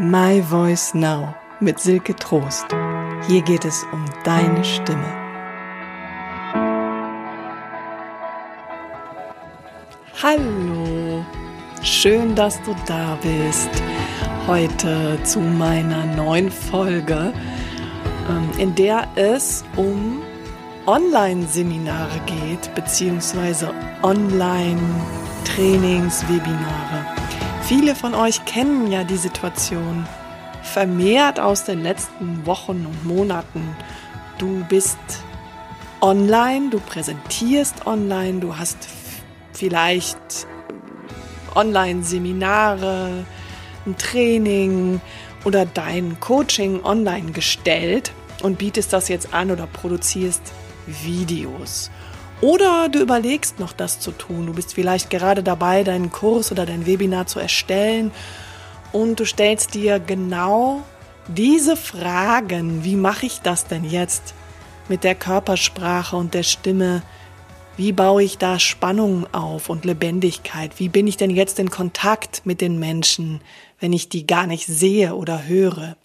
My Voice Now mit Silke Trost. Hier geht es um deine Stimme. Hallo, schön, dass du da bist. Heute zu meiner neuen Folge, ähm, in der es um Online-Seminare geht, beziehungsweise Online-Trainings, Webinare. Viele von euch kennen ja die Situation vermehrt aus den letzten Wochen und Monaten. Du bist online, du präsentierst online, du hast vielleicht Online-Seminare, ein Training oder dein Coaching online gestellt und bietest das jetzt an oder produzierst Videos. Oder du überlegst noch das zu tun. Du bist vielleicht gerade dabei, deinen Kurs oder dein Webinar zu erstellen und du stellst dir genau diese Fragen, wie mache ich das denn jetzt mit der Körpersprache und der Stimme? Wie baue ich da Spannung auf und Lebendigkeit? Wie bin ich denn jetzt in Kontakt mit den Menschen, wenn ich die gar nicht sehe oder höre?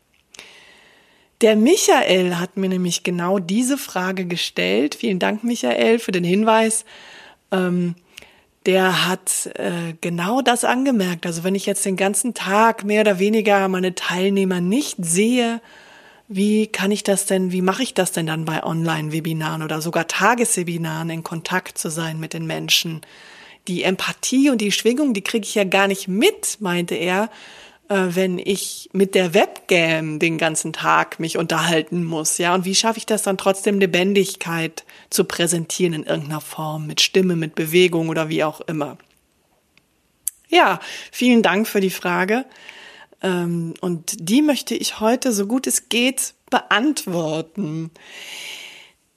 Der Michael hat mir nämlich genau diese Frage gestellt. Vielen Dank, Michael, für den Hinweis. Ähm, der hat äh, genau das angemerkt. Also wenn ich jetzt den ganzen Tag mehr oder weniger meine Teilnehmer nicht sehe, wie kann ich das denn, wie mache ich das denn dann bei Online-Webinaren oder sogar Tageswebinaren in Kontakt zu sein mit den Menschen? Die Empathie und die Schwingung, die kriege ich ja gar nicht mit, meinte er, wenn ich mit der Webcam den ganzen Tag mich unterhalten muss, ja? Und wie schaffe ich das dann trotzdem Lebendigkeit zu präsentieren in irgendeiner Form, mit Stimme, mit Bewegung oder wie auch immer? Ja, vielen Dank für die Frage. Ähm, und die möchte ich heute, so gut es geht, beantworten.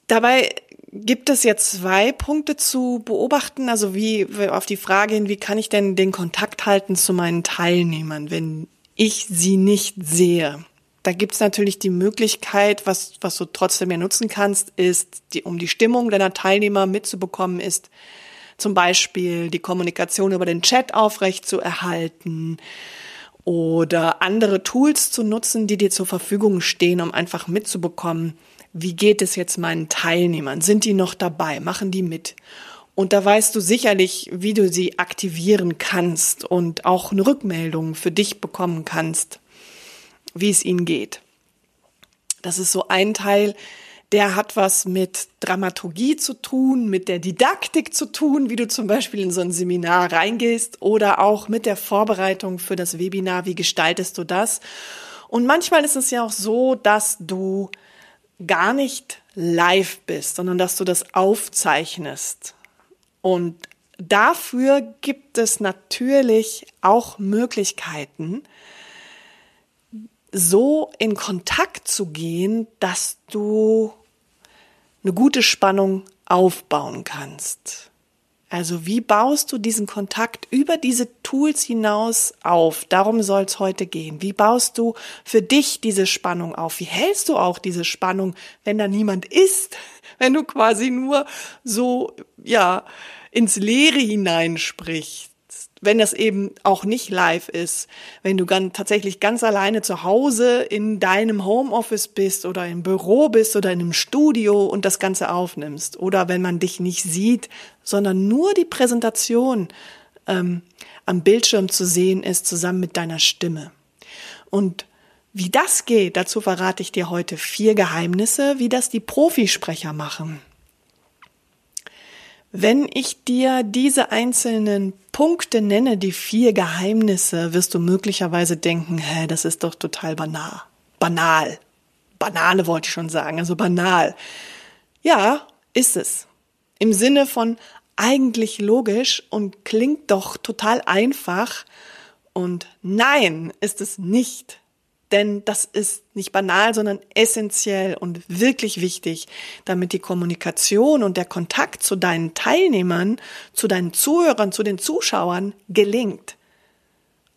Dabei gibt es jetzt zwei Punkte zu beobachten. Also wie auf die Frage hin, wie kann ich denn den Kontakt halten zu meinen Teilnehmern, wenn ich sie nicht sehe? Da gibt es natürlich die Möglichkeit, was, was du trotzdem ja nutzen kannst, ist, die, um die Stimmung deiner Teilnehmer mitzubekommen, ist zum Beispiel die Kommunikation über den Chat aufrecht zu erhalten oder andere Tools zu nutzen, die dir zur Verfügung stehen, um einfach mitzubekommen, wie geht es jetzt meinen Teilnehmern? Sind die noch dabei? Machen die mit? Und da weißt du sicherlich, wie du sie aktivieren kannst und auch eine Rückmeldung für dich bekommen kannst, wie es ihnen geht. Das ist so ein Teil, der hat was mit Dramaturgie zu tun, mit der Didaktik zu tun, wie du zum Beispiel in so ein Seminar reingehst oder auch mit der Vorbereitung für das Webinar, wie gestaltest du das? Und manchmal ist es ja auch so, dass du gar nicht live bist, sondern dass du das aufzeichnest. Und dafür gibt es natürlich auch Möglichkeiten, so in Kontakt zu gehen, dass du eine gute Spannung aufbauen kannst. Also wie baust du diesen Kontakt über diese Tools hinaus auf? Darum soll es heute gehen. Wie baust du für dich diese Spannung auf? Wie hältst du auch diese Spannung, wenn da niemand ist? Wenn du quasi nur so, ja, ins Leere hineinsprichst? Wenn das eben auch nicht live ist, wenn du ganz, tatsächlich ganz alleine zu Hause in deinem Homeoffice bist oder im Büro bist oder in einem Studio und das Ganze aufnimmst oder wenn man dich nicht sieht, sondern nur die Präsentation ähm, am Bildschirm zu sehen ist, zusammen mit deiner Stimme. Und wie das geht, dazu verrate ich dir heute vier Geheimnisse, wie das die Profisprecher machen. Wenn ich dir diese einzelnen Punkte nenne, die vier Geheimnisse, wirst du möglicherweise denken, hä, das ist doch total banal. Banal. Banale wollte ich schon sagen, also banal. Ja, ist es. Im Sinne von eigentlich logisch und klingt doch total einfach. Und nein, ist es nicht. Denn das ist nicht banal, sondern essentiell und wirklich wichtig, damit die Kommunikation und der Kontakt zu deinen Teilnehmern, zu deinen Zuhörern, zu den Zuschauern gelingt.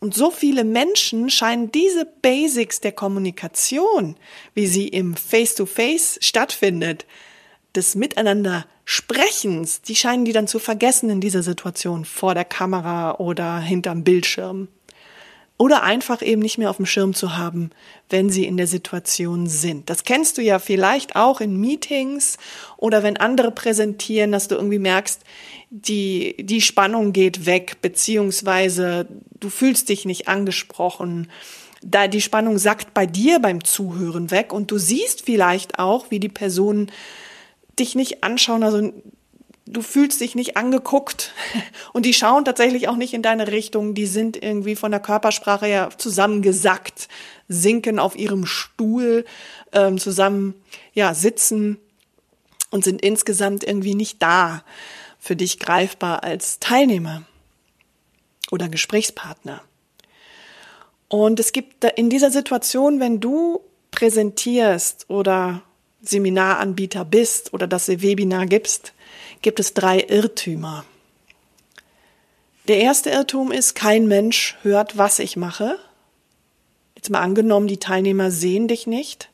Und so viele Menschen scheinen diese Basics der Kommunikation, wie sie im Face-to-Face -face stattfindet, des Miteinander Sprechens, die scheinen die dann zu vergessen in dieser Situation vor der Kamera oder hinterm Bildschirm. Oder einfach eben nicht mehr auf dem Schirm zu haben, wenn sie in der Situation sind. Das kennst du ja vielleicht auch in Meetings oder wenn andere präsentieren, dass du irgendwie merkst, die, die Spannung geht weg, beziehungsweise du fühlst dich nicht angesprochen. Da die Spannung sackt bei dir beim Zuhören weg und du siehst vielleicht auch, wie die Personen dich nicht anschauen, also du fühlst dich nicht angeguckt und die schauen tatsächlich auch nicht in deine Richtung, die sind irgendwie von der Körpersprache her zusammengesackt, sinken auf ihrem Stuhl, ähm, zusammen ja sitzen und sind insgesamt irgendwie nicht da für dich greifbar als Teilnehmer oder Gesprächspartner. Und es gibt in dieser Situation, wenn du präsentierst oder Seminaranbieter bist oder das Webinar gibst, gibt es drei Irrtümer. Der erste Irrtum ist, kein Mensch hört, was ich mache. Jetzt mal angenommen, die Teilnehmer sehen dich nicht.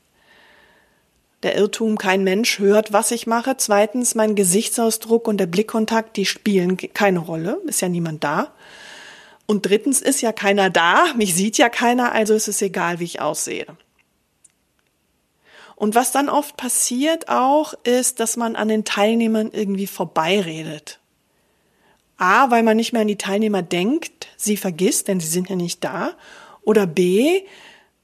Der Irrtum, kein Mensch hört, was ich mache. Zweitens, mein Gesichtsausdruck und der Blickkontakt, die spielen keine Rolle, ist ja niemand da. Und drittens ist ja keiner da, mich sieht ja keiner, also ist es egal, wie ich aussehe. Und was dann oft passiert auch, ist, dass man an den Teilnehmern irgendwie vorbeiredet. A, weil man nicht mehr an die Teilnehmer denkt, sie vergisst, denn sie sind ja nicht da. Oder B,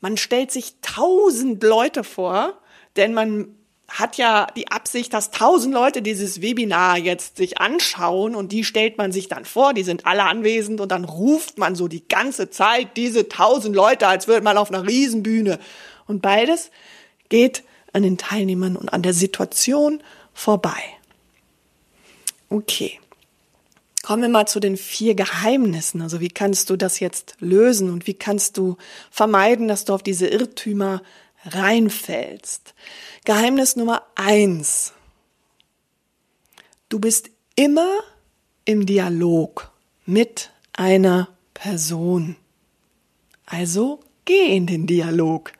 man stellt sich tausend Leute vor, denn man hat ja die Absicht, dass tausend Leute dieses Webinar jetzt sich anschauen und die stellt man sich dann vor, die sind alle anwesend und dann ruft man so die ganze Zeit diese tausend Leute, als würde man auf einer Riesenbühne. Und beides geht an den Teilnehmern und an der Situation vorbei. Okay. Kommen wir mal zu den vier Geheimnissen. Also wie kannst du das jetzt lösen und wie kannst du vermeiden, dass du auf diese Irrtümer reinfällst? Geheimnis Nummer eins. Du bist immer im Dialog mit einer Person. Also geh in den Dialog.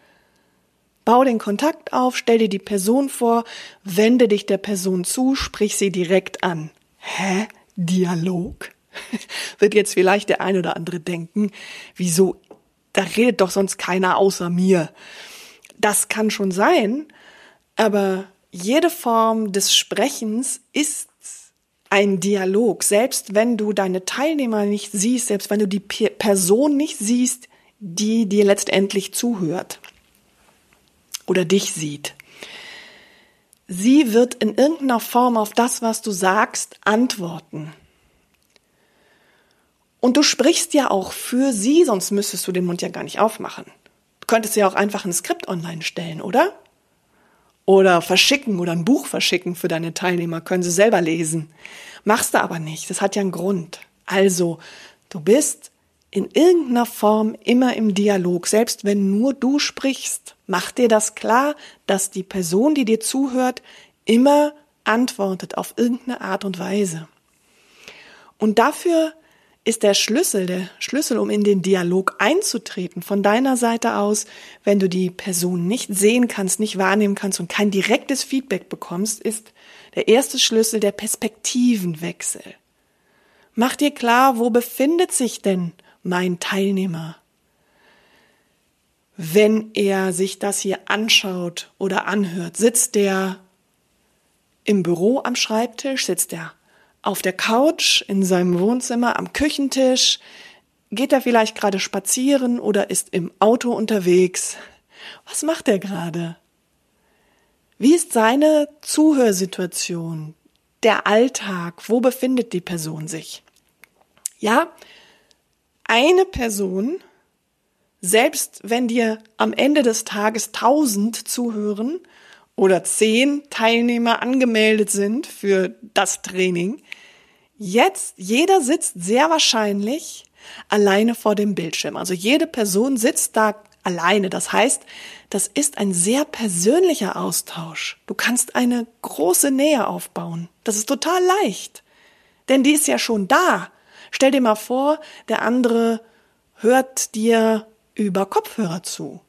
Bau den Kontakt auf, stell dir die Person vor, wende dich der Person zu, sprich sie direkt an. Hä? Dialog? Wird jetzt vielleicht der ein oder andere denken, wieso? Da redet doch sonst keiner außer mir. Das kann schon sein, aber jede Form des Sprechens ist ein Dialog. Selbst wenn du deine Teilnehmer nicht siehst, selbst wenn du die Person nicht siehst, die dir letztendlich zuhört oder dich sieht. Sie wird in irgendeiner Form auf das, was du sagst, antworten. Und du sprichst ja auch für sie, sonst müsstest du den Mund ja gar nicht aufmachen. Du könntest ja auch einfach ein Skript online stellen, oder? Oder verschicken oder ein Buch verschicken für deine Teilnehmer, können sie selber lesen. Machst du aber nicht, das hat ja einen Grund. Also, du bist in irgendeiner Form immer im Dialog, selbst wenn nur du sprichst. Mach dir das klar, dass die Person, die dir zuhört, immer antwortet auf irgendeine Art und Weise. Und dafür ist der Schlüssel, der Schlüssel, um in den Dialog einzutreten, von deiner Seite aus, wenn du die Person nicht sehen kannst, nicht wahrnehmen kannst und kein direktes Feedback bekommst, ist der erste Schlüssel der Perspektivenwechsel. Mach dir klar, wo befindet sich denn mein Teilnehmer? Wenn er sich das hier anschaut oder anhört, sitzt der im Büro am Schreibtisch, sitzt er auf der Couch in seinem Wohnzimmer am Küchentisch, geht er vielleicht gerade spazieren oder ist im Auto unterwegs. Was macht er gerade? Wie ist seine Zuhörsituation? Der Alltag? Wo befindet die Person sich? Ja, eine Person, selbst wenn dir am Ende des Tages tausend zuhören oder zehn Teilnehmer angemeldet sind für das Training, jetzt jeder sitzt sehr wahrscheinlich alleine vor dem Bildschirm. Also jede Person sitzt da alleine. Das heißt, das ist ein sehr persönlicher Austausch. Du kannst eine große Nähe aufbauen. Das ist total leicht. Denn die ist ja schon da. Stell dir mal vor, der andere hört dir über Kopfhörer zu.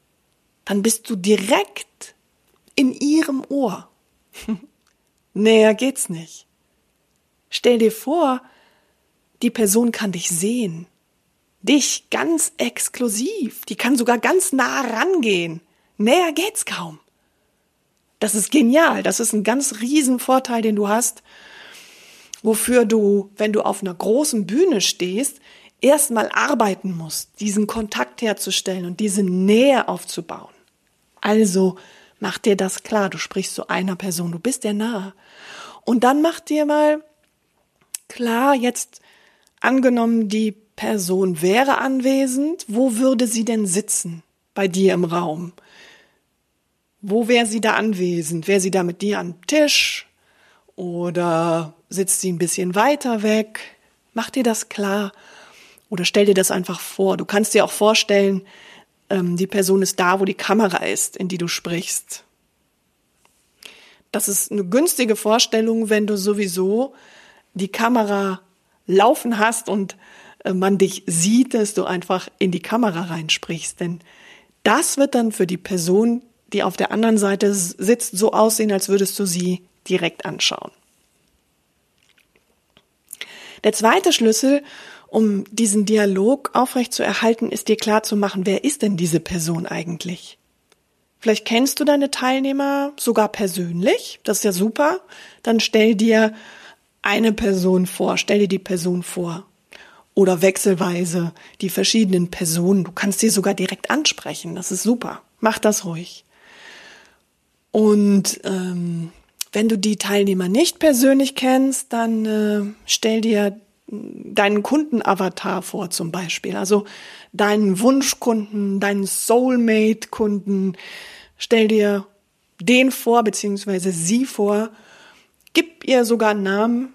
Dann bist du direkt in ihrem Ohr. Näher geht's nicht. Stell dir vor, die Person kann dich sehen. dich ganz exklusiv. Die kann sogar ganz nah rangehen. Näher geht's kaum. Das ist genial. Das ist ein ganz riesen Vorteil, den du hast, wofür du, wenn du auf einer großen Bühne stehst, erstmal arbeiten musst, diesen Kontakt herzustellen und diese Nähe aufzubauen. Also mach dir das klar. Du sprichst zu einer Person. Du bist der nahe. Und dann mach dir mal klar, jetzt angenommen, die Person wäre anwesend, wo würde sie denn sitzen bei dir im Raum? Wo wäre sie da anwesend? Wäre sie da mit dir am Tisch? Oder sitzt sie ein bisschen weiter weg? Mach dir das klar. Oder stell dir das einfach vor. Du kannst dir auch vorstellen, ähm, die Person ist da, wo die Kamera ist, in die du sprichst. Das ist eine günstige Vorstellung, wenn du sowieso die Kamera laufen hast und äh, man dich sieht, dass du einfach in die Kamera reinsprichst. Denn das wird dann für die Person, die auf der anderen Seite sitzt, so aussehen, als würdest du sie direkt anschauen. Der zweite Schlüssel, um diesen Dialog aufrecht zu erhalten, ist dir klar zu machen, wer ist denn diese Person eigentlich? Vielleicht kennst du deine Teilnehmer sogar persönlich, das ist ja super. Dann stell dir eine Person vor, stell dir die Person vor oder wechselweise die verschiedenen Personen. Du kannst sie sogar direkt ansprechen. Das ist super. Mach das ruhig. Und ähm, wenn du die Teilnehmer nicht persönlich kennst, dann äh, stell dir deinen Kundenavatar vor zum Beispiel. Also deinen Wunschkunden, deinen Soulmate-Kunden. Stell dir den vor, beziehungsweise sie vor. Gib ihr sogar einen Namen,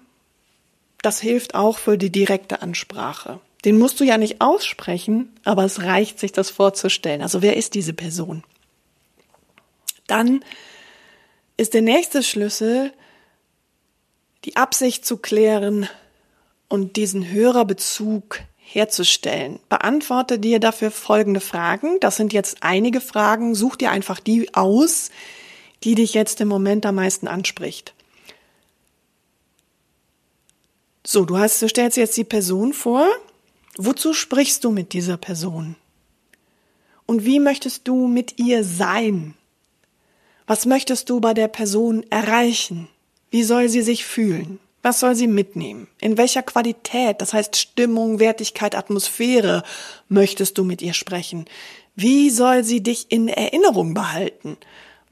das hilft auch für die direkte Ansprache. Den musst du ja nicht aussprechen, aber es reicht, sich das vorzustellen. Also wer ist diese Person? Dann ist der nächste Schlüssel, die Absicht zu klären und diesen Hörerbezug herzustellen. Beantworte dir dafür folgende Fragen. Das sind jetzt einige Fragen. Such dir einfach die aus, die dich jetzt im Moment am meisten anspricht. So, du hast, du stellst jetzt die Person vor. Wozu sprichst du mit dieser Person? Und wie möchtest du mit ihr sein? Was möchtest du bei der Person erreichen? Wie soll sie sich fühlen? Was soll sie mitnehmen? In welcher Qualität, das heißt Stimmung, Wertigkeit, Atmosphäre, möchtest du mit ihr sprechen? Wie soll sie dich in Erinnerung behalten?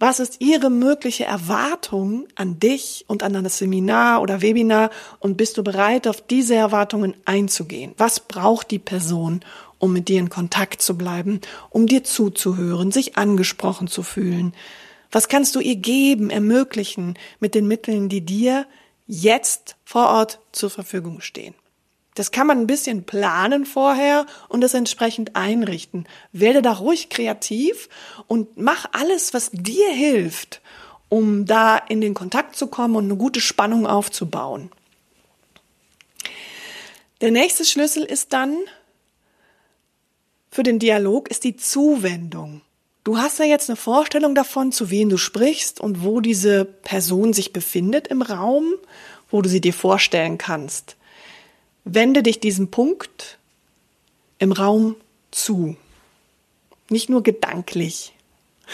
Was ist Ihre mögliche Erwartung an dich und an das Seminar oder Webinar und bist du bereit, auf diese Erwartungen einzugehen? Was braucht die Person, um mit dir in Kontakt zu bleiben, um dir zuzuhören, sich angesprochen zu fühlen? Was kannst du ihr geben, ermöglichen mit den Mitteln, die dir jetzt vor Ort zur Verfügung stehen? Das kann man ein bisschen planen vorher und das entsprechend einrichten. Werde da ruhig kreativ und mach alles, was dir hilft, um da in den Kontakt zu kommen und eine gute Spannung aufzubauen. Der nächste Schlüssel ist dann für den Dialog ist die Zuwendung. Du hast ja jetzt eine Vorstellung davon, zu wem du sprichst und wo diese Person sich befindet im Raum, wo du sie dir vorstellen kannst. Wende dich diesem Punkt im Raum zu. Nicht nur gedanklich.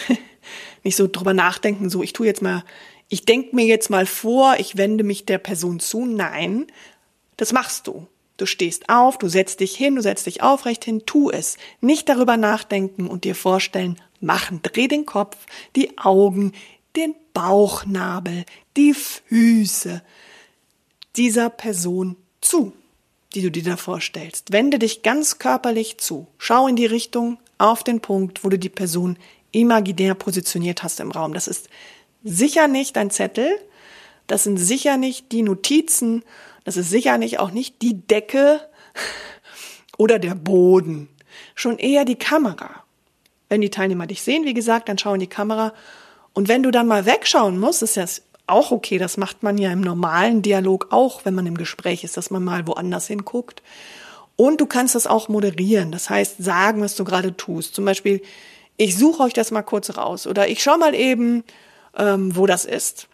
Nicht so drüber nachdenken, so ich tue jetzt mal, ich denke mir jetzt mal vor, ich wende mich der Person zu. Nein, das machst du. Du stehst auf, du setzt dich hin, du setzt dich aufrecht hin, tu es. Nicht darüber nachdenken und dir vorstellen, machen. Dreh den Kopf, die Augen, den Bauchnabel, die Füße dieser Person zu die du dir da vorstellst. Wende dich ganz körperlich zu. Schau in die Richtung, auf den Punkt, wo du die Person imaginär positioniert hast im Raum. Das ist sicher nicht ein Zettel. Das sind sicher nicht die Notizen. Das ist sicher nicht auch nicht die Decke oder der Boden. Schon eher die Kamera. Wenn die Teilnehmer dich sehen, wie gesagt, dann schau in die Kamera. Und wenn du dann mal wegschauen musst, ist das auch okay. Das macht man ja im normalen Dialog auch, wenn man im Gespräch ist, dass man mal woanders hinguckt. Und du kannst das auch moderieren. Das heißt, sagen, was du gerade tust. Zum Beispiel, ich suche euch das mal kurz raus oder ich schau mal eben, ähm, wo das ist.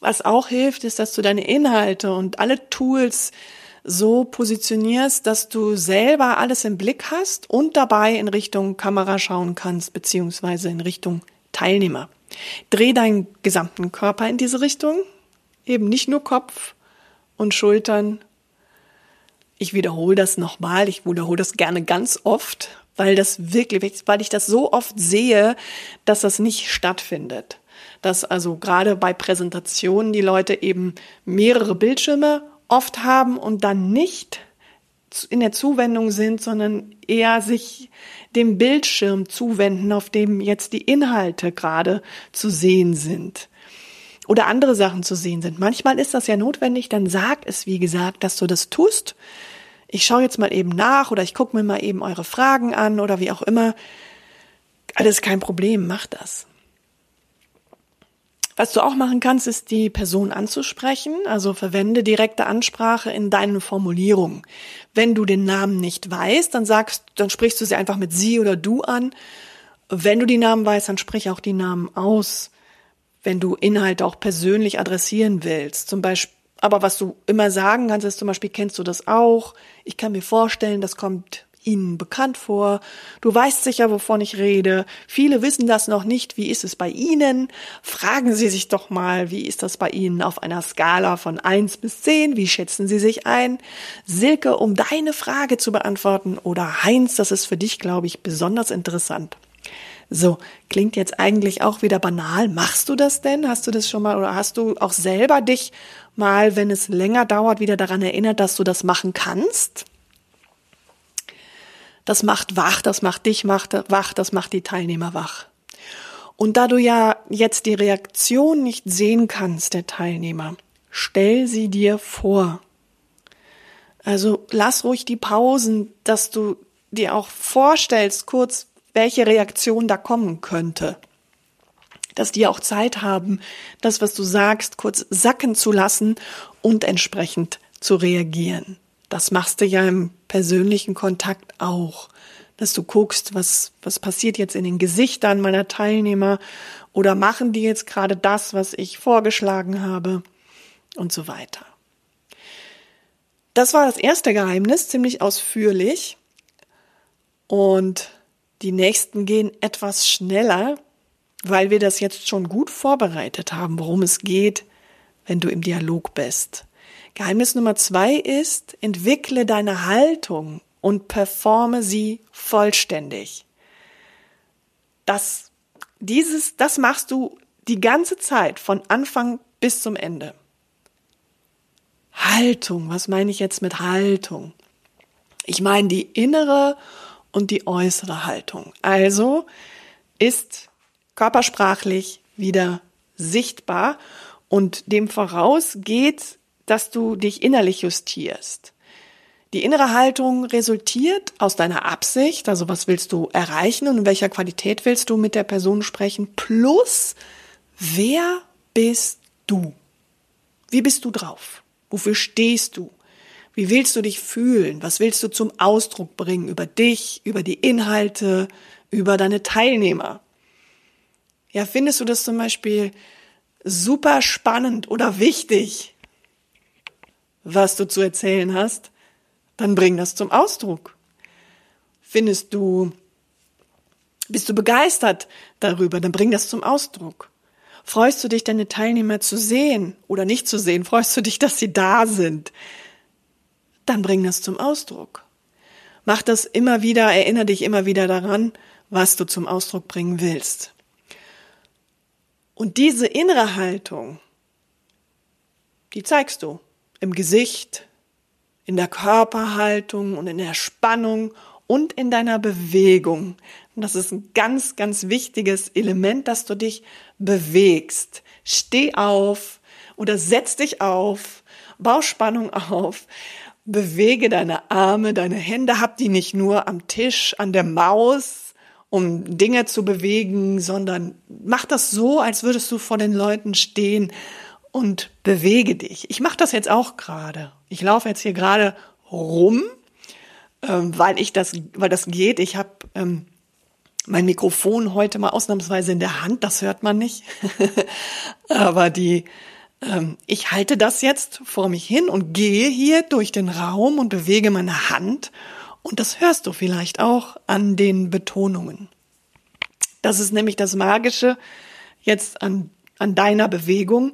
Was auch hilft, ist, dass du deine Inhalte und alle Tools so positionierst, dass du selber alles im Blick hast und dabei in Richtung Kamera schauen kannst, beziehungsweise in Richtung Teilnehmer. Dreh deinen gesamten Körper in diese Richtung, eben nicht nur Kopf und Schultern. Ich wiederhole das nochmal, ich wiederhole das gerne ganz oft, weil das wirklich, weil ich das so oft sehe, dass das nicht stattfindet. Dass also gerade bei Präsentationen die Leute eben mehrere Bildschirme oft haben und dann nicht in der Zuwendung sind, sondern eher sich dem Bildschirm zuwenden, auf dem jetzt die Inhalte gerade zu sehen sind oder andere Sachen zu sehen sind. Manchmal ist das ja notwendig, dann sag es, wie gesagt, dass du das tust. Ich schaue jetzt mal eben nach oder ich gucke mir mal eben eure Fragen an oder wie auch immer. Alles kein Problem, mach das. Was du auch machen kannst, ist die Person anzusprechen, also verwende direkte Ansprache in deinen Formulierungen. Wenn du den Namen nicht weißt, dann sagst, dann sprichst du sie einfach mit sie oder du an. Wenn du die Namen weißt, dann sprich auch die Namen aus. Wenn du Inhalte auch persönlich adressieren willst, zum Beispiel aber was du immer sagen kannst, ist zum Beispiel, kennst du das auch? Ich kann mir vorstellen, das kommt Ihnen bekannt vor. Du weißt sicher, wovon ich rede. Viele wissen das noch nicht. Wie ist es bei Ihnen? Fragen Sie sich doch mal, wie ist das bei Ihnen auf einer Skala von eins bis zehn? Wie schätzen Sie sich ein? Silke, um deine Frage zu beantworten oder Heinz, das ist für dich, glaube ich, besonders interessant. So, klingt jetzt eigentlich auch wieder banal. Machst du das denn? Hast du das schon mal oder hast du auch selber dich mal, wenn es länger dauert, wieder daran erinnert, dass du das machen kannst? Das macht wach, das macht dich wach, das macht die Teilnehmer wach. Und da du ja jetzt die Reaktion nicht sehen kannst der Teilnehmer, stell sie dir vor. Also lass ruhig die Pausen, dass du dir auch vorstellst, kurz, welche Reaktion da kommen könnte. Dass die auch Zeit haben, das, was du sagst, kurz sacken zu lassen und entsprechend zu reagieren. Das machst du ja im persönlichen Kontakt auch, dass du guckst, was, was passiert jetzt in den Gesichtern meiner Teilnehmer oder machen die jetzt gerade das, was ich vorgeschlagen habe und so weiter. Das war das erste Geheimnis, ziemlich ausführlich. Und die nächsten gehen etwas schneller, weil wir das jetzt schon gut vorbereitet haben, worum es geht, wenn du im Dialog bist. Geheimnis Nummer zwei ist, entwickle deine Haltung und performe sie vollständig. Das, dieses, das machst du die ganze Zeit von Anfang bis zum Ende. Haltung, was meine ich jetzt mit Haltung? Ich meine die innere und die äußere Haltung. Also ist körpersprachlich wieder sichtbar und dem voraus geht dass du dich innerlich justierst. Die innere Haltung resultiert aus deiner Absicht, also was willst du erreichen und in welcher Qualität willst du mit der Person sprechen, plus wer bist du? Wie bist du drauf? Wofür stehst du? Wie willst du dich fühlen? Was willst du zum Ausdruck bringen über dich, über die Inhalte, über deine Teilnehmer? Ja, findest du das zum Beispiel super spannend oder wichtig, was du zu erzählen hast, dann bring das zum Ausdruck. Findest du, bist du begeistert darüber, dann bring das zum Ausdruck. Freust du dich, deine Teilnehmer zu sehen oder nicht zu sehen? Freust du dich, dass sie da sind? Dann bring das zum Ausdruck. Mach das immer wieder, erinnere dich immer wieder daran, was du zum Ausdruck bringen willst. Und diese innere Haltung, die zeigst du im Gesicht, in der Körperhaltung und in der Spannung und in deiner Bewegung. Und das ist ein ganz, ganz wichtiges Element, dass du dich bewegst. Steh auf oder setz dich auf, bau Spannung auf, bewege deine Arme, deine Hände, hab die nicht nur am Tisch, an der Maus, um Dinge zu bewegen, sondern mach das so, als würdest du vor den Leuten stehen und bewege dich. Ich mache das jetzt auch gerade. Ich laufe jetzt hier gerade rum, ähm, weil ich das, weil das geht. Ich habe ähm, mein Mikrofon heute mal ausnahmsweise in der Hand. Das hört man nicht, aber die ähm, ich halte das jetzt vor mich hin und gehe hier durch den Raum und bewege meine Hand und das hörst du vielleicht auch an den Betonungen. Das ist nämlich das Magische jetzt an, an deiner Bewegung,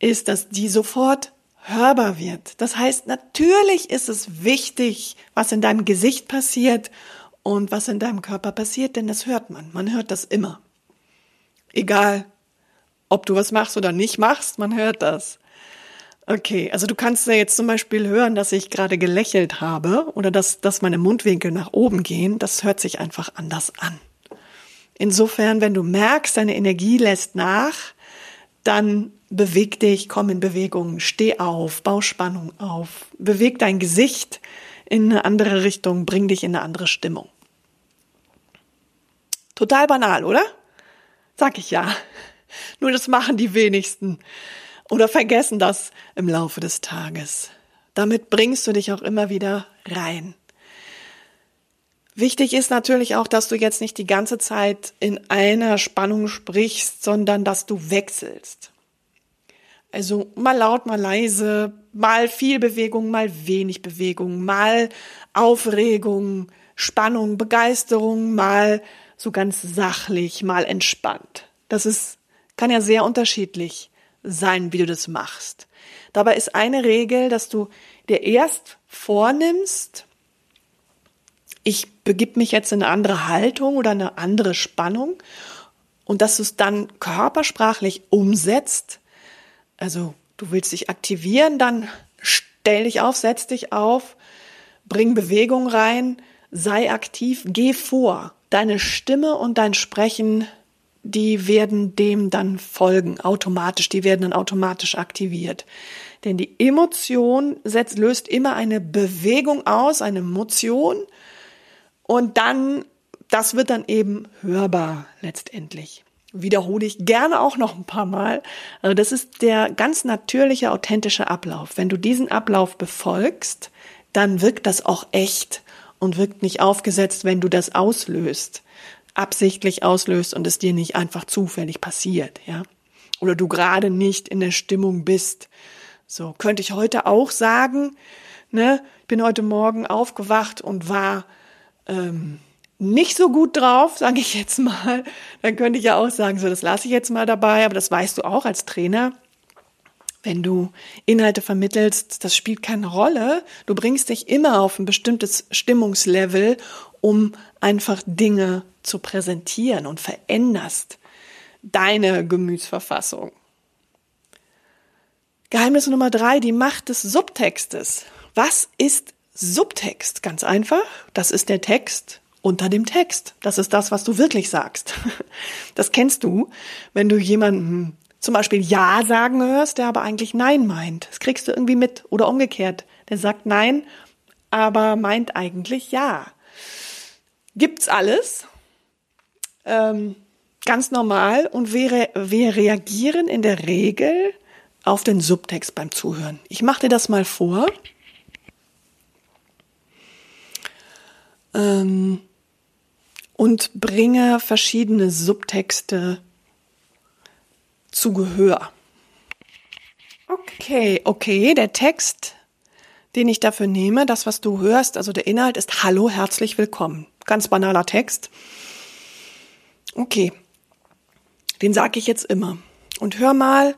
ist, dass die sofort hörbar wird. Das heißt, natürlich ist es wichtig, was in deinem Gesicht passiert und was in deinem Körper passiert, denn das hört man. Man hört das immer. Egal, ob du was machst oder nicht machst, man hört das. Okay, also du kannst ja jetzt zum Beispiel hören, dass ich gerade gelächelt habe oder dass, dass meine Mundwinkel nach oben gehen. Das hört sich einfach anders an. Insofern, wenn du merkst, deine Energie lässt nach, dann beweg dich, komm in Bewegung, steh auf, bau Spannung auf, beweg dein Gesicht in eine andere Richtung, bring dich in eine andere Stimmung. Total banal, oder? Sag ich ja. Nur das machen die wenigsten oder vergessen das im Laufe des Tages. Damit bringst du dich auch immer wieder rein. Wichtig ist natürlich auch, dass du jetzt nicht die ganze Zeit in einer Spannung sprichst, sondern dass du wechselst. Also mal laut, mal leise, mal viel Bewegung, mal wenig Bewegung, mal Aufregung, Spannung, Begeisterung, mal so ganz sachlich, mal entspannt. Das ist, kann ja sehr unterschiedlich sein, wie du das machst. Dabei ist eine Regel, dass du dir erst vornimmst, ich begib mich jetzt in eine andere Haltung oder eine andere Spannung und dass du es dann körpersprachlich umsetzt. Also du willst dich aktivieren, dann stell dich auf, setz dich auf, bring Bewegung rein, sei aktiv, geh vor. Deine Stimme und dein Sprechen, die werden dem dann folgen, automatisch, die werden dann automatisch aktiviert. Denn die Emotion setzt, löst immer eine Bewegung aus, eine Motion, und dann, das wird dann eben hörbar letztendlich. Wiederhole ich gerne auch noch ein paar Mal. Also das ist der ganz natürliche, authentische Ablauf. Wenn du diesen Ablauf befolgst, dann wirkt das auch echt und wirkt nicht aufgesetzt, wenn du das auslöst, absichtlich auslöst und es dir nicht einfach zufällig passiert, ja. Oder du gerade nicht in der Stimmung bist. So könnte ich heute auch sagen, ne, bin heute Morgen aufgewacht und war ähm, nicht so gut drauf, sage ich jetzt mal, dann könnte ich ja auch sagen, so das lasse ich jetzt mal dabei, aber das weißt du auch als Trainer. Wenn du Inhalte vermittelst, das spielt keine Rolle. Du bringst dich immer auf ein bestimmtes Stimmungslevel, um einfach Dinge zu präsentieren und veränderst deine Gemütsverfassung. Geheimnis Nummer drei, die Macht des Subtextes. Was ist Subtext, ganz einfach, das ist der Text unter dem Text. Das ist das, was du wirklich sagst. Das kennst du, wenn du jemanden zum Beispiel Ja sagen hörst, der aber eigentlich Nein meint. Das kriegst du irgendwie mit. Oder umgekehrt. Der sagt Nein, aber meint eigentlich Ja. Gibt's alles. Ähm, ganz normal. Und wir, wir reagieren in der Regel auf den Subtext beim Zuhören. Ich mache dir das mal vor. ähm, und bringe verschiedene Subtexte zu Gehör. Okay, okay, der Text, den ich dafür nehme, das, was du hörst, also der Inhalt ist Hallo, herzlich willkommen. Ganz banaler Text. Okay, den sage ich jetzt immer. Und hör mal,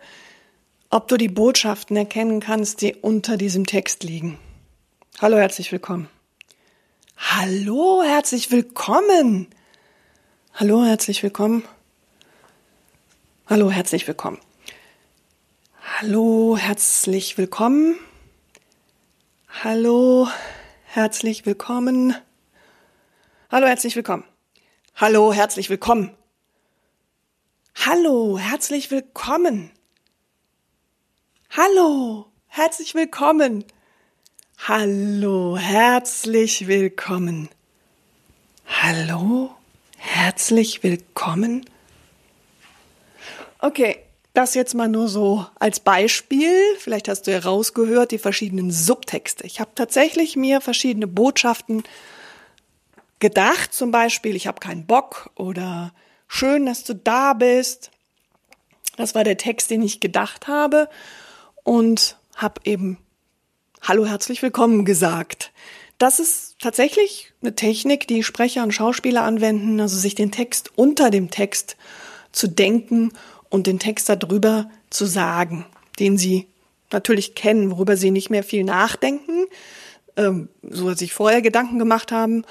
ob du die Botschaften erkennen kannst, die unter diesem Text liegen. Hallo, herzlich willkommen. Hallo, herzlich willkommen. Hallo, herzlich willkommen. Hallo, herzlich willkommen. Hallo, herzlich willkommen. Hallo, herzlich willkommen. Hallo, herzlich willkommen. Hallo, herzlich willkommen. Hallo, herzlich willkommen. Hallo, herzlich willkommen. Hallo, herzlich willkommen. Hallo, herzlich willkommen. Okay, das jetzt mal nur so als Beispiel. Vielleicht hast du ja rausgehört, die verschiedenen Subtexte. Ich habe tatsächlich mir verschiedene Botschaften gedacht. Zum Beispiel, ich habe keinen Bock oder schön, dass du da bist. Das war der Text, den ich gedacht habe und habe eben Hallo, herzlich willkommen gesagt. Das ist tatsächlich eine Technik, die Sprecher und Schauspieler anwenden, also sich den Text unter dem Text zu denken und den Text darüber zu sagen, den sie natürlich kennen, worüber sie nicht mehr viel nachdenken, ähm, so sich vorher Gedanken gemacht haben.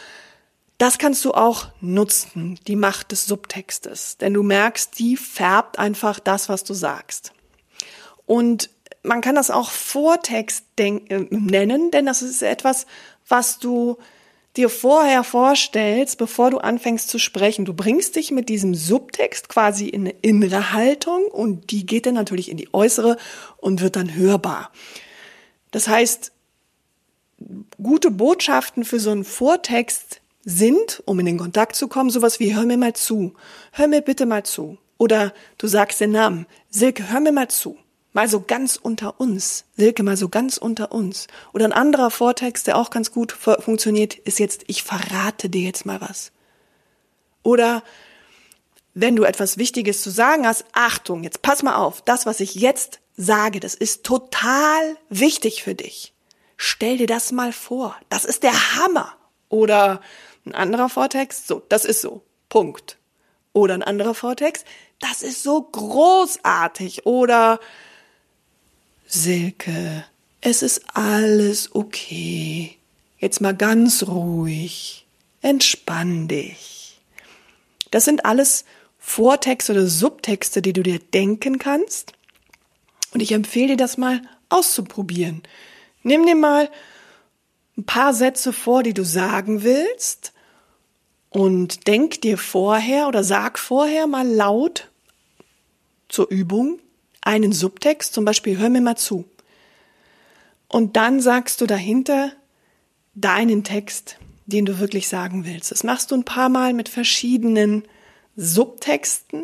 Das kannst du auch nutzen, die Macht des Subtextes, denn du merkst, die färbt einfach das, was du sagst. Und man kann das auch Vortext äh, nennen, denn das ist etwas, was du dir vorher vorstellst, bevor du anfängst zu sprechen. Du bringst dich mit diesem Subtext quasi in eine innere Haltung und die geht dann natürlich in die äußere und wird dann hörbar. Das heißt, gute Botschaften für so einen Vortext sind, um in den Kontakt zu kommen, sowas wie hör mir mal zu, hör mir bitte mal zu. Oder du sagst den Namen, Silke, hör mir mal zu. Mal so ganz unter uns. Silke, mal so ganz unter uns. Oder ein anderer Vortext, der auch ganz gut funktioniert, ist jetzt, ich verrate dir jetzt mal was. Oder wenn du etwas Wichtiges zu sagen hast, Achtung, jetzt pass mal auf, das, was ich jetzt sage, das ist total wichtig für dich. Stell dir das mal vor. Das ist der Hammer. Oder ein anderer Vortext, so, das ist so. Punkt. Oder ein anderer Vortext, das ist so großartig. Oder Silke, es ist alles okay. Jetzt mal ganz ruhig. Entspann dich. Das sind alles Vortexte oder Subtexte, die du dir denken kannst. Und ich empfehle dir das mal auszuprobieren. Nimm dir mal ein paar Sätze vor, die du sagen willst und denk dir vorher oder sag vorher mal laut zur Übung einen Subtext, zum Beispiel hör mir mal zu. Und dann sagst du dahinter deinen Text, den du wirklich sagen willst. Das machst du ein paar Mal mit verschiedenen Subtexten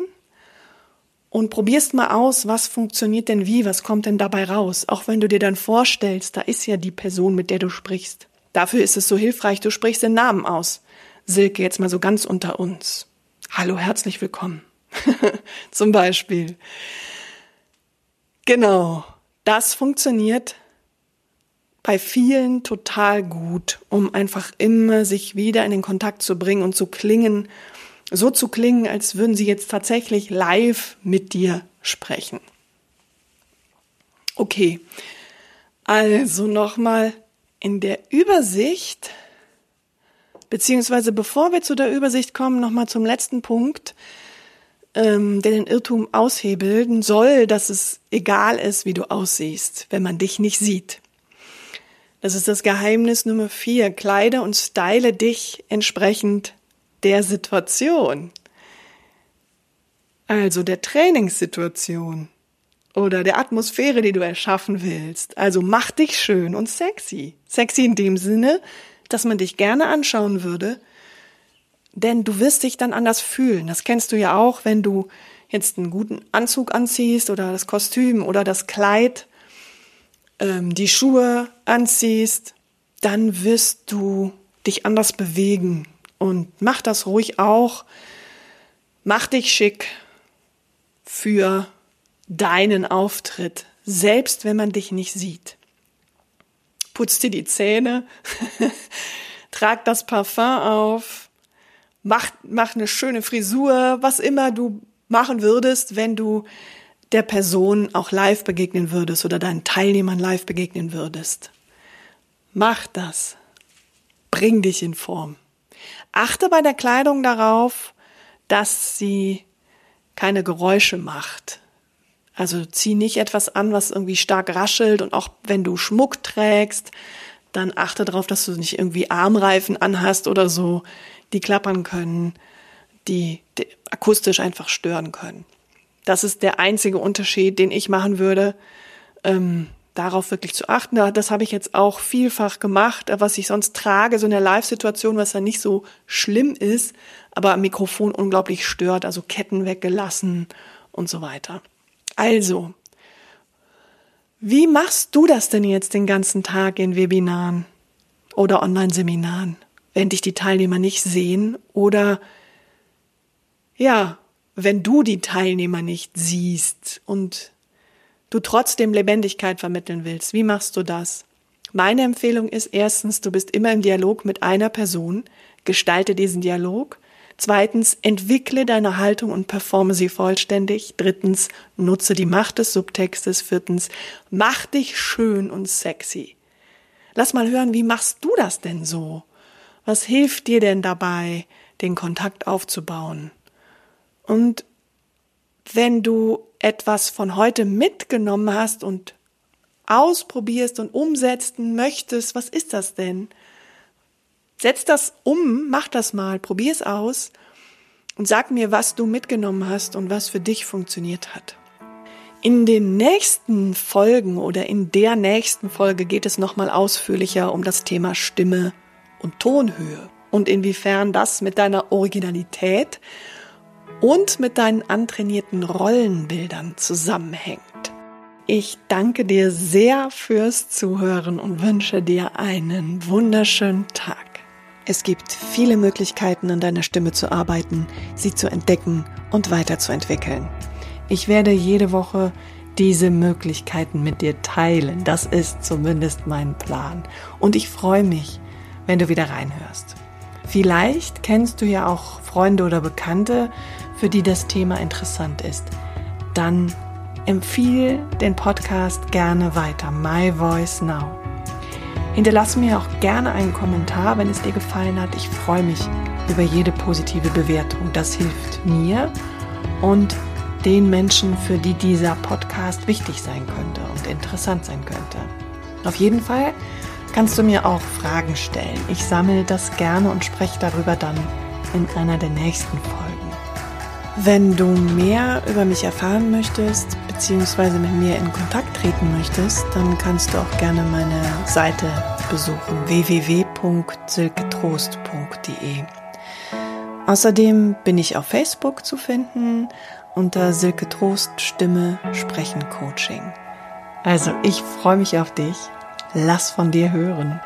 und probierst mal aus, was funktioniert denn wie, was kommt denn dabei raus. Auch wenn du dir dann vorstellst, da ist ja die Person, mit der du sprichst. Dafür ist es so hilfreich, du sprichst den Namen aus. Silke, jetzt mal so ganz unter uns. Hallo, herzlich willkommen. Zum Beispiel. Genau, das funktioniert bei vielen total gut, um einfach immer sich wieder in den Kontakt zu bringen und zu klingen, so zu klingen, als würden sie jetzt tatsächlich live mit dir sprechen. Okay, also nochmal in der Übersicht, beziehungsweise bevor wir zu der Übersicht kommen, nochmal zum letzten Punkt ähm, der den Irrtum aushebeln soll, dass es egal ist, wie du aussiehst, wenn man dich nicht sieht. Das ist das Geheimnis Nummer vier. Kleide und style dich entsprechend der Situation. Also der Trainingssituation oder der Atmosphäre, die du erschaffen willst. Also mach dich schön und sexy. Sexy in dem Sinne, dass man dich gerne anschauen würde, denn du wirst dich dann anders fühlen. Das kennst du ja auch, wenn du jetzt einen guten Anzug anziehst oder das Kostüm oder das Kleid, ähm, die Schuhe anziehst, dann wirst du dich anders bewegen. Und mach das ruhig auch. Mach dich schick für deinen Auftritt, selbst wenn man dich nicht sieht. Putz dir die Zähne, trag das Parfum auf, mach, mach eine schöne Frisur, was immer du machen würdest, wenn du der Person auch live begegnen würdest oder deinen Teilnehmern live begegnen würdest. Mach das. Bring dich in Form. Achte bei der Kleidung darauf, dass sie keine Geräusche macht. Also zieh nicht etwas an, was irgendwie stark raschelt und auch wenn du Schmuck trägst, dann achte darauf, dass du nicht irgendwie Armreifen anhast oder so die klappern können, die, die akustisch einfach stören können. Das ist der einzige Unterschied, den ich machen würde, ähm, darauf wirklich zu achten. Das habe ich jetzt auch vielfach gemacht, was ich sonst trage, so in der Live-Situation, was ja nicht so schlimm ist, aber am Mikrofon unglaublich stört, also Ketten weggelassen und so weiter. Also, wie machst du das denn jetzt den ganzen Tag in Webinaren oder Online-Seminaren? Wenn dich die Teilnehmer nicht sehen oder ja, wenn du die Teilnehmer nicht siehst und du trotzdem Lebendigkeit vermitteln willst? Wie machst du das? Meine Empfehlung ist erstens, du bist immer im Dialog mit einer Person, gestalte diesen Dialog. Zweitens, entwickle deine Haltung und performe sie vollständig. Drittens, nutze die Macht des Subtextes. Viertens, mach dich schön und sexy. Lass mal hören, wie machst du das denn so? Was hilft dir denn dabei, den Kontakt aufzubauen? Und wenn du etwas von heute mitgenommen hast und ausprobierst und umsetzen möchtest, was ist das denn? Setz das um, mach das mal, probier es aus und sag mir, was du mitgenommen hast und was für dich funktioniert hat. In den nächsten Folgen oder in der nächsten Folge geht es nochmal ausführlicher um das Thema Stimme und Tonhöhe und inwiefern das mit deiner Originalität und mit deinen antrainierten Rollenbildern zusammenhängt. Ich danke dir sehr fürs Zuhören und wünsche dir einen wunderschönen Tag. Es gibt viele Möglichkeiten, an deiner Stimme zu arbeiten, sie zu entdecken und weiterzuentwickeln. Ich werde jede Woche diese Möglichkeiten mit dir teilen. Das ist zumindest mein Plan. Und ich freue mich, wenn du wieder reinhörst. Vielleicht kennst du ja auch Freunde oder Bekannte, für die das Thema interessant ist. Dann empfiehl den Podcast gerne weiter. My Voice Now. Hinterlass mir auch gerne einen Kommentar, wenn es dir gefallen hat. Ich freue mich über jede positive Bewertung. Das hilft mir und den Menschen, für die dieser Podcast wichtig sein könnte und interessant sein könnte. Auf jeden Fall kannst du mir auch Fragen stellen. Ich sammle das gerne und spreche darüber dann in einer der nächsten Folgen. Wenn du mehr über mich erfahren möchtest, beziehungsweise mit mir in Kontakt treten möchtest, dann kannst du auch gerne meine Seite besuchen www.silketrost.de. Außerdem bin ich auf Facebook zu finden unter Silke Trost Stimme Sprechen Coaching. Also ich freue mich auf dich. Lass von dir hören.